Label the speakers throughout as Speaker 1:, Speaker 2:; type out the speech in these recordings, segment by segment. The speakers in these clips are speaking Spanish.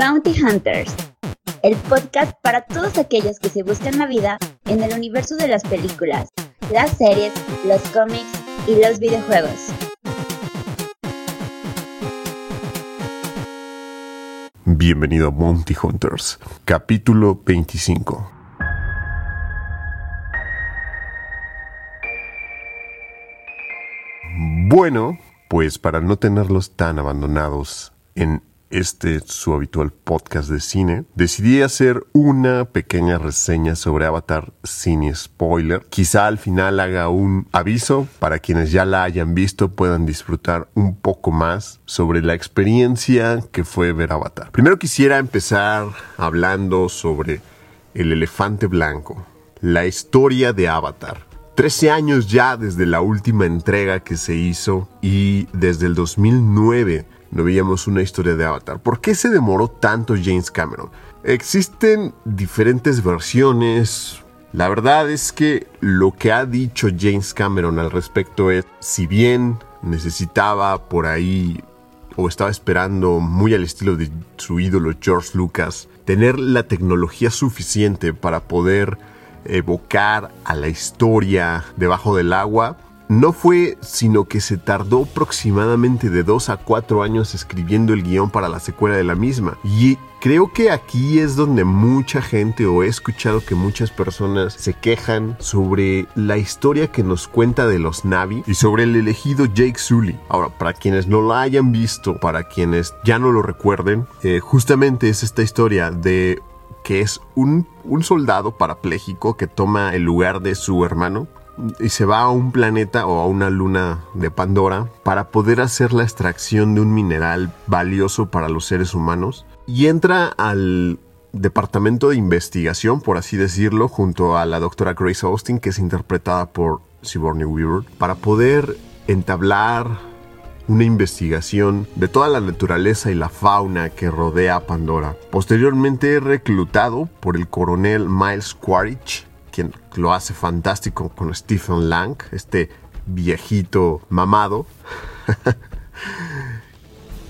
Speaker 1: Bounty Hunters, el podcast para todos aquellos que se buscan la vida en el universo de las películas, las series, los cómics y los videojuegos.
Speaker 2: Bienvenido a Bounty Hunters, capítulo 25. Bueno, pues para no tenerlos tan abandonados en este su habitual podcast de cine, decidí hacer una pequeña reseña sobre Avatar sin spoiler. Quizá al final haga un aviso para quienes ya la hayan visto puedan disfrutar un poco más sobre la experiencia que fue ver Avatar. Primero quisiera empezar hablando sobre el elefante blanco, la historia de Avatar. 13 años ya desde la última entrega que se hizo y desde el 2009 no veíamos una historia de Avatar. ¿Por qué se demoró tanto James Cameron? Existen diferentes versiones. La verdad es que lo que ha dicho James Cameron al respecto es, si bien necesitaba por ahí o estaba esperando muy al estilo de su ídolo George Lucas, tener la tecnología suficiente para poder evocar a la historia debajo del agua, no fue sino que se tardó aproximadamente de dos a cuatro años escribiendo el guion para la secuela de la misma. Y creo que aquí es donde mucha gente o he escuchado que muchas personas se quejan sobre la historia que nos cuenta de los Navi y sobre el elegido Jake Sully. Ahora, para quienes no la hayan visto, para quienes ya no lo recuerden, eh, justamente es esta historia de que es un, soldado parapléjico que toma el lugar de su hermano y se va a un planeta o a una luna de Pandora para poder hacer la extracción de un mineral valioso para los seres humanos y entra al departamento de investigación, por así decirlo, junto a la doctora Grace Austin, que es interpretada por Sigourney Weaver, para poder entablar una investigación de toda la naturaleza y la fauna que rodea a Pandora. Posteriormente reclutado por el coronel Miles Quaritch, lo hace fantástico con Stephen Lang, este viejito mamado.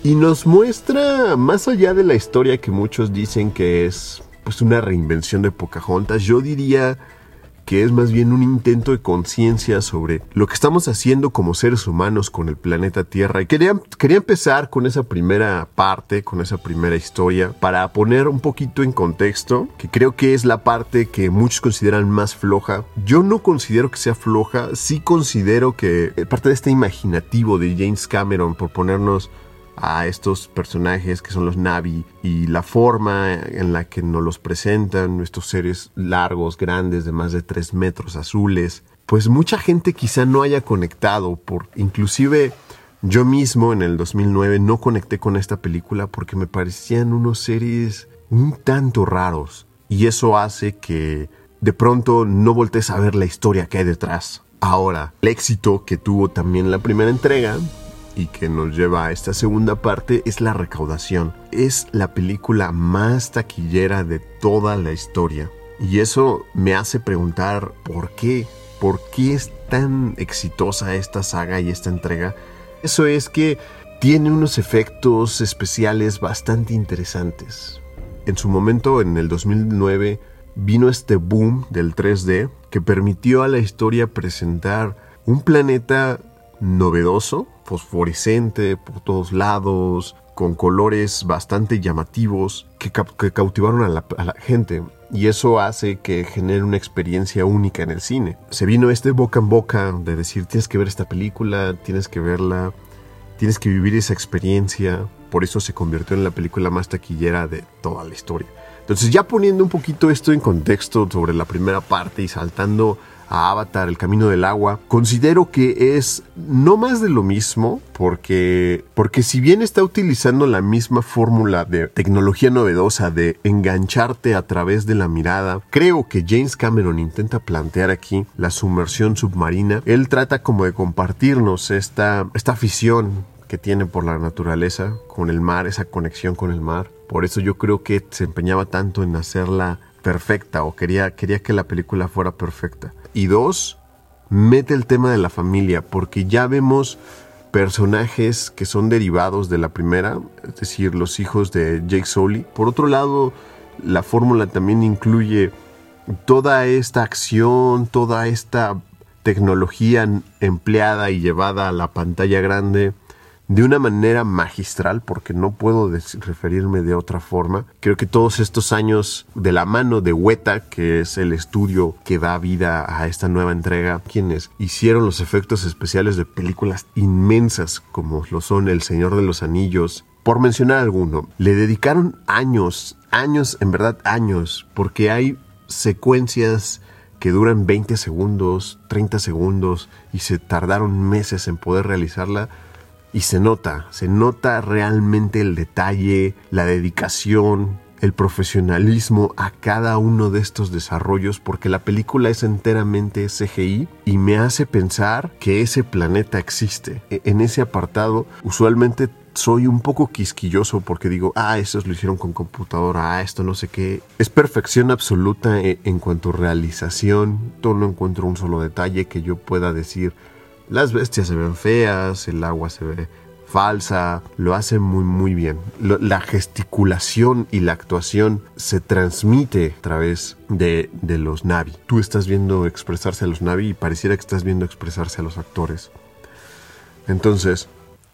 Speaker 2: y nos muestra, más allá de la historia que muchos dicen que es pues una reinvención de Pocahontas, yo diría que es más bien un intento de conciencia sobre lo que estamos haciendo como seres humanos con el planeta Tierra. Y quería, quería empezar con esa primera parte, con esa primera historia, para poner un poquito en contexto, que creo que es la parte que muchos consideran más floja. Yo no considero que sea floja, sí considero que parte de este imaginativo de James Cameron por ponernos a estos personajes que son los Navi y la forma en la que nos los presentan, nuestros seres largos, grandes, de más de 3 metros, azules, pues mucha gente quizá no haya conectado, por inclusive yo mismo en el 2009 no conecté con esta película porque me parecían unos seres un tanto raros y eso hace que de pronto no voltees a ver la historia que hay detrás. Ahora, el éxito que tuvo también la primera entrega y que nos lleva a esta segunda parte es la recaudación. Es la película más taquillera de toda la historia. Y eso me hace preguntar por qué, por qué es tan exitosa esta saga y esta entrega. Eso es que tiene unos efectos especiales bastante interesantes. En su momento, en el 2009, vino este boom del 3D que permitió a la historia presentar un planeta novedoso, fosforescente por todos lados, con colores bastante llamativos que, cautivaron a la, a la, gente. Y eso hace que genere una experiencia única en el cine. Se vino este boca en boca de decir tienes que ver esta película, tienes que verla, tienes que vivir esa experiencia. Por eso se convirtió en la película más taquillera de toda la historia. Entonces ya poniendo un poquito esto en contexto sobre la primera parte y saltando a Avatar, El Camino del Agua, considero que es no más de lo mismo, porque, porque si bien está utilizando la misma fórmula de tecnología novedosa de engancharte a través de la mirada, creo que James Cameron intenta plantear aquí la sumersión submarina. Él trata como de compartirnos esta, esta afición que tiene por la naturaleza, con el mar, esa conexión con el mar. Por eso yo creo que se empeñaba tanto en hacerla perfecta o quería, quería que la película fuera perfecta. Y dos, mete el tema de la familia, porque ya vemos personajes que son derivados de la primera, es decir, los hijos de Jake Sully. Por otro lado, la fórmula también incluye toda esta acción, toda esta tecnología empleada y llevada a la pantalla grande de una manera magistral, porque no puedo referirme de otra forma. Creo que todos estos años de la mano de Weta, que es el estudio que da vida a esta nueva entrega, quienes hicieron los efectos especiales de películas inmensas como lo son El Señor de los Anillos, por mencionar alguno, le dedicaron años, años, en verdad años, porque hay secuencias que duran 20 segundos, 30 segundos y se tardaron meses en poder realizarla y se nota, se nota realmente el detalle, la dedicación, el profesionalismo a cada uno de estos desarrollos porque la película es enteramente CGI y me hace pensar que ese planeta existe. E, en ese apartado usualmente soy un poco quisquilloso porque digo, ah, estos lo hicieron con computadora, ah, esto no sé qué. Es perfección absoluta e, en, cuanto a realización. No encuentro un solo detalle que yo pueda decir, las bestias se ven feas, el agua se ve falsa, lo hace muy muy bien. la gesticulación y la actuación se transmite a través de, de, los Navi. Tú estás viendo expresarse a los Navi y pareciera que estás viendo expresarse a los actores. Entonces,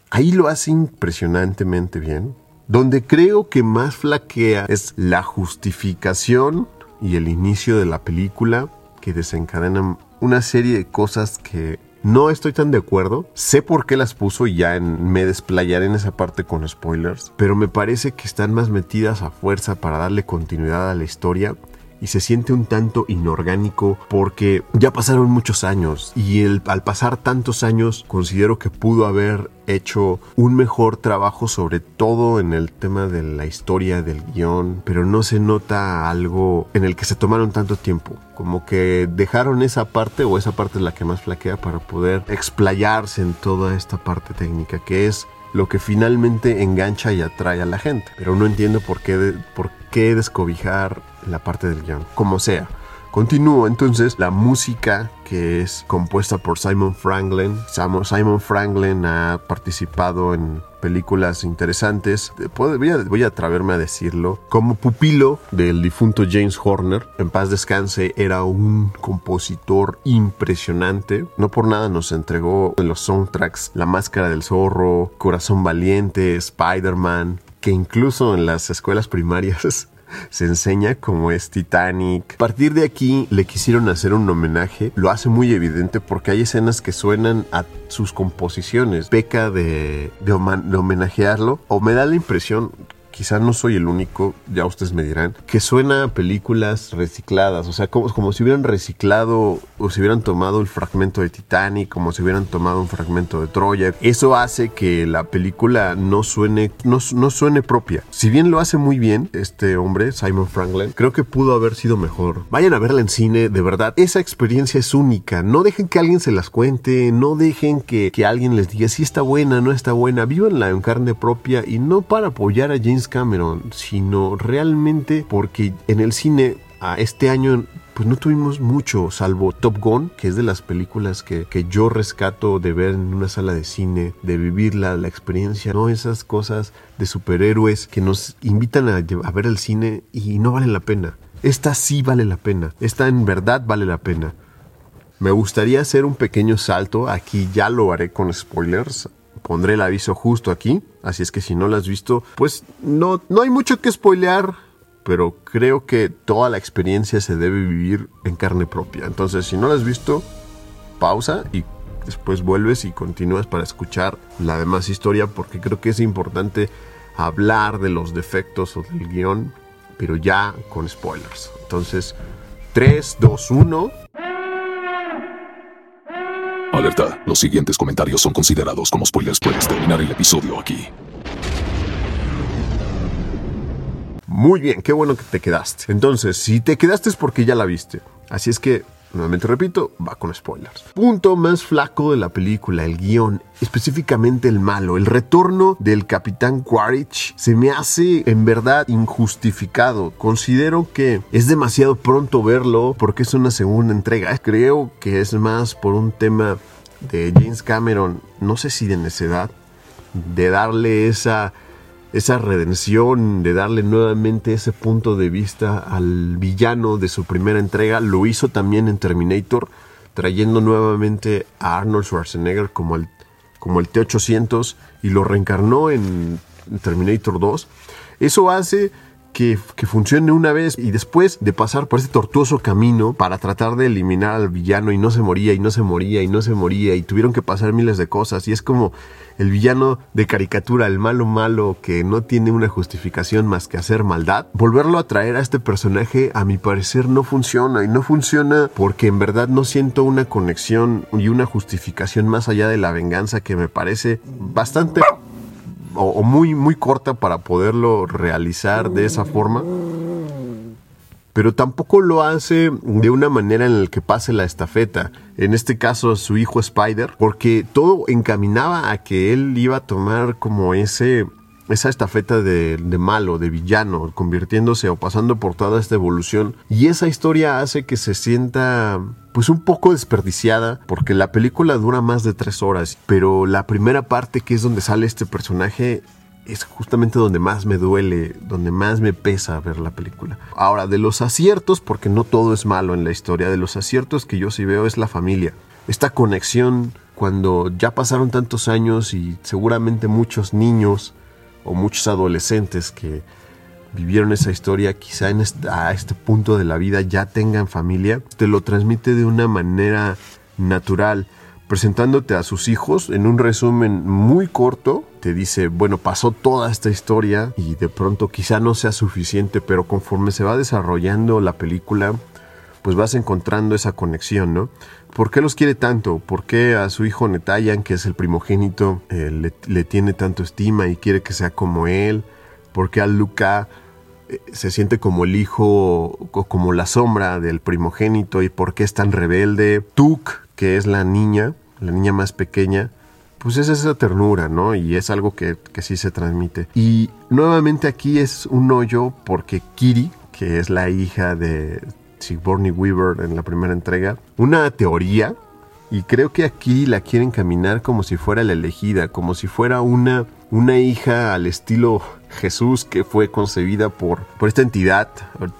Speaker 2: ahí lo hace impresionantemente bien. Donde creo que más flaquea es la justificación y el inicio de la película que desencadenan una serie de cosas que no estoy tan de acuerdo. Sé por qué las puso y ya me desplayaré en esa parte con spoilers. Pero me parece que están más metidas a fuerza para darle continuidad a la historia y se siente un tanto inorgánico porque ya pasaron muchos años y al pasar tantos años considero que pudo haber hecho un mejor trabajo sobre todo en el tema de la historia del guion, pero no se nota algo en el que se tomaron tanto tiempo, como que dejaron esa parte o esa parte es la que más flaquea para poder explayarse en toda esta parte técnica que es lo que finalmente engancha y atrae a la gente. Pero no entiendo por qué, por qué descobijar la parte del guion, como sea. Continúo entonces la música que es compuesta por Simon Franklin. Simon Franklin ha participado en películas interesantes. Voy a, voy a atreverme a decirlo. Como pupilo del difunto James Horner, en paz descanse, era un compositor impresionante. No por nada nos entregó en los soundtracks La Máscara del Zorro, Corazón Valiente, Spider-Man, que incluso en las escuelas primarias se enseña como es Titanic. A partir de aquí le quisieron hacer un homenaje, lo hace muy evidente porque hay escenas que suenan a sus composiciones. Peca de, de, de homenajearlo o me da la impresión quizá no soy el único, ya ustedes me dirán, que suena a películas recicladas, o sea, como, como si hubieran reciclado o si hubieran tomado el fragmento de Titanic, como si hubieran tomado un fragmento de Troya. Eso hace que la película no suene, no, no suene propia. Si bien lo hace muy bien este hombre, Simon Franklin, creo que pudo haber sido mejor. Vayan a verla en cine, de verdad, esa experiencia es única. No dejen que alguien se las cuente, no dejen que, que alguien les diga si está buena, no está buena. Vívanla en carne propia y no para apoyar a James Cameron, sino realmente porque en el cine a este año pues no tuvimos mucho, salvo Top Gun, que es de las películas que, yo rescato de ver en una sala de cine, de vivir la, experiencia, no esas cosas de superhéroes que nos invitan a, a ver el cine y no valen la pena. Esta sí vale la pena, esta en verdad vale la pena. Me gustaría hacer un pequeño salto, aquí ya lo haré con spoilers, Pondré el aviso justo aquí, así es que si no lo has visto, pues no, no hay mucho que spoilear, pero creo que toda la experiencia se debe vivir en carne propia. Entonces, si no lo has visto, pausa y después vuelves y continúas para escuchar la demás historia, porque creo que es importante hablar de los defectos o del guion, pero ya con spoilers. Entonces, 3, 2, 1.
Speaker 3: Alerta, los siguientes comentarios son considerados como spoilers. Puedes terminar el episodio aquí.
Speaker 2: Muy bien, qué bueno que te quedaste. Entonces, si te quedaste es porque ya la viste. Así es que nuevamente repito, va con spoilers. Punto más flaco de la película, el guion, específicamente el malo, el retorno del capitán Quaritch se me hace en verdad injustificado. Considero que es demasiado pronto verlo porque es una segunda entrega. Creo que es más por un tema de James Cameron, no sé si de necedad, de darle esa, esa redención, de darle nuevamente ese punto de vista al villano de su primera entrega. Lo hizo también en Terminator, trayendo nuevamente a Arnold Schwarzenegger como el, como el T-800 y lo reencarnó en Terminator 2. Eso hace que, funcione una vez y después de pasar por este tortuoso camino para tratar de eliminar al villano y no se moría y no se moría y no se moría y tuvieron que pasar miles de cosas y es como el villano de caricatura, el malo malo que no tiene una justificación más que hacer maldad, volverlo a traer a este personaje a mi parecer no funciona y no funciona porque en verdad no siento una conexión y una justificación más allá de la venganza que me parece bastante o, muy, muy corta para poderlo realizar de esa forma. Pero tampoco lo hace de una manera en la que pase la estafeta. En este caso, su hijo Spider, porque todo encaminaba a que él iba a tomar como ese esa estafeta de, malo, de villano, convirtiéndose o pasando por toda esta evolución. Y esa historia hace que se sienta pues un poco desperdiciada porque la película dura más de tres horas, pero la primera parte que es donde sale este personaje es justamente donde más me duele, donde más me pesa ver la película. Ahora, de los aciertos, porque no todo es malo en la historia, de los aciertos que yo sí veo es la familia. Esta conexión cuando ya pasaron tantos años y seguramente muchos niños o muchos adolescentes que vivieron esa historia quizá en a este punto de la vida ya tengan familia, te lo transmite de una manera natural, presentándote a sus hijos en un resumen muy corto, te dice, bueno, pasó toda esta historia y de pronto quizá no sea suficiente, pero conforme se va desarrollando la película, pues vas encontrando esa conexión, ¿no? ¿Por qué los quiere tanto? ¿Por qué a su hijo Netayan, que es el primogénito, eh, le, tiene tanto estima y quiere que sea como él? ¿Por qué a Luca eh, se siente como el hijo, como la sombra del primogénito y por qué es tan rebelde? Tuk, que es la niña, la niña más pequeña, pues es esa ternura, ¿no? Y es algo que, que sí se transmite. Y nuevamente aquí es un hoyo porque Kiri, que es la hija de Sigourney Weaver en la primera entrega, una teoría y creo que aquí la quieren caminar como si fuera la elegida, como si fuera una, una hija al estilo Jesús que fue concebida por, por esta entidad,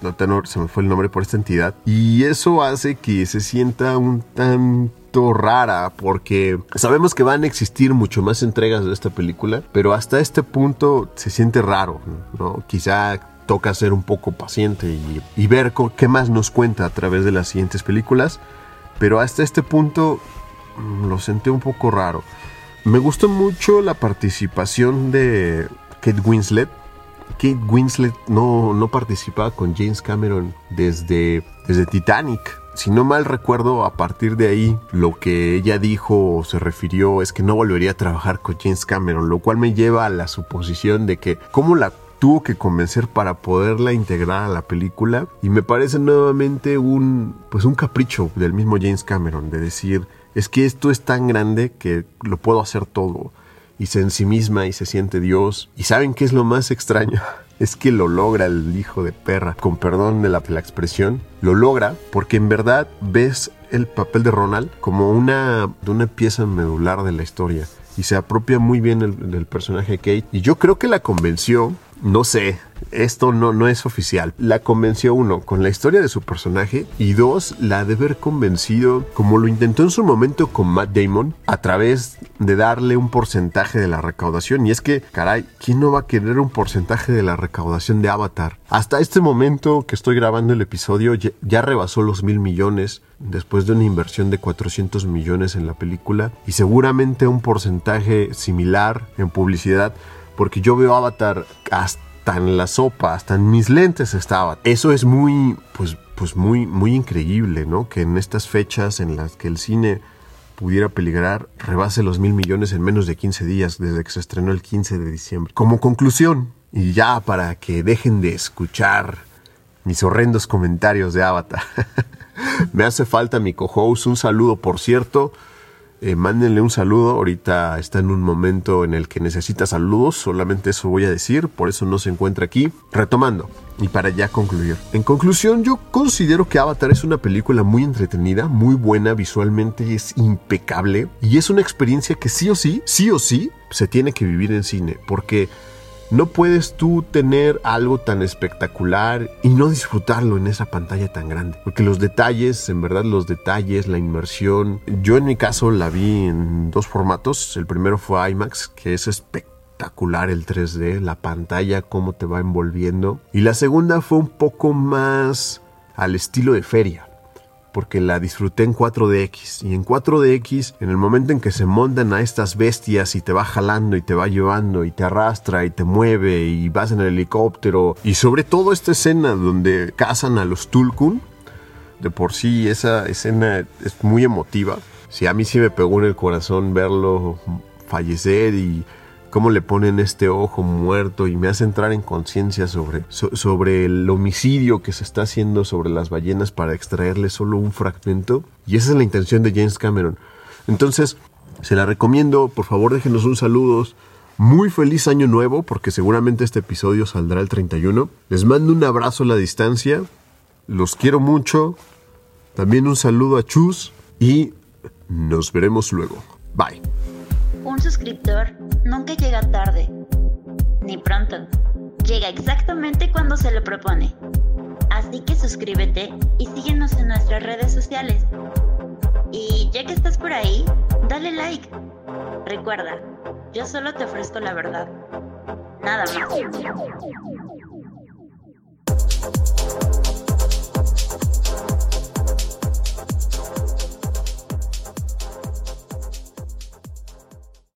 Speaker 2: no, se me fue el nombre por esta entidad, y eso hace que se sienta un tanto rara porque sabemos que van a existir mucho más entregas de esta película, pero hasta este punto se siente raro, ¿no? Quizá toca ser un poco paciente y, ver qué más nos cuenta a través de las siguientes películas. Pero hasta este punto mm, lo sentí un poco raro. Me gustó mucho la participación de Kate Winslet. Kate Winslet no, no participaba con James Cameron desde, desde Titanic. Si no mal recuerdo, a partir de ahí, lo que ella dijo o se refirió es que no volvería a trabajar con James Cameron, lo cual me lleva a la suposición de que cómo la tuvo que convencer para poderla integrar a la película. Y me parece nuevamente un pues un capricho del mismo James Cameron de decir es que esto es tan grande que lo puedo hacer todo. Y se ensimisma y se siente Dios. Y saben qué es lo más extraño es que lo logra el hijo de perra. Con perdón de la, la expresión lo logra porque en verdad ves el papel de Ronald como una, una pieza medular de la historia. Y se apropia muy bien del personaje de Kate. Y yo creo que la convenció, no sé, esto no, no es oficial. La convenció uno con la historia de su personaje y dos, la de haber convencido, como lo intentó en su momento con Matt Damon, a través de darle un porcentaje de la recaudación. Y es que, caray, ¿quién no va a querer un porcentaje de la recaudación de Avatar? Hasta este momento que estoy grabando el episodio ya, rebasó los mil millones después de una inversión de 400 millones en la película y seguramente un porcentaje similar en publicidad porque yo veo Avatar hasta en la sopa, hasta en mis lentes estaba. Eso es muy, pues, pues muy, muy increíble, ¿no? Que en estas fechas en las que el cine pudiera peligrar, rebase los mil millones en menos de 15 días desde que se estrenó el 15 de diciembre. Como conclusión, y ya para que dejen de escuchar mis horrendos comentarios de Avatar, me hace falta mi co-host, un saludo por cierto. Eh, mándenle un saludo. Ahorita está en un momento en el que necesita saludos, solamente eso voy a decir, por eso no se encuentra aquí. Retomando, y para ya concluir. En conclusión, yo considero que Avatar es una película muy entretenida, muy buena, visualmente es impecable y es una experiencia que sí o sí, sí o sí, se tiene que vivir en cine, porque no puedes tú tener algo tan espectacular y no disfrutarlo en esa pantalla tan grande. Porque los detalles, en verdad los detalles, la inmersión, yo en mi caso la vi en dos formatos. El primero fue IMAX, que es espectacular el 3D, la pantalla, cómo te va envolviendo. Y la segunda fue un poco más al estilo de feria porque la disfruté en 4DX. Y en 4DX, en el momento en que se montan a estas bestias y te va jalando y te va llevando y te arrastra y te mueve y vas en el helicóptero. Y sobre todo esta escena donde cazan a los Tulkun. De por sí esa escena es muy emotiva. Sí, a mí sí me pegó en el corazón verlo fallecer y cómo le ponen este ojo muerto y me hace entrar en conciencia sobre, sobre el homicidio que se está haciendo sobre las ballenas para extraerle solo un fragmento. Y esa es la intención de James Cameron. Entonces, se la recomiendo, por favor déjenos un saludo. Muy feliz año nuevo, porque seguramente este episodio saldrá el 31. Les mando un abrazo a la distancia. Los quiero mucho. También un saludo a Chus y nos veremos luego. Bye.
Speaker 1: Un suscriptor nunca llega tarde, ni pronto. Llega exactamente cuando se le propone. Así que suscríbete y síguenos en nuestras redes sociales. Y ya que estás por ahí, dale like. Recuerda, yo solo te ofrezco la verdad. Nada más.